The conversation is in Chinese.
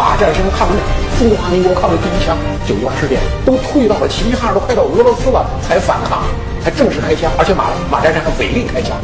马占山抗日中华民国抗日第一枪九一八事变都退到了齐齐哈尔都快到俄罗斯了才反抗才正式开枪而且马马占山还违令开枪。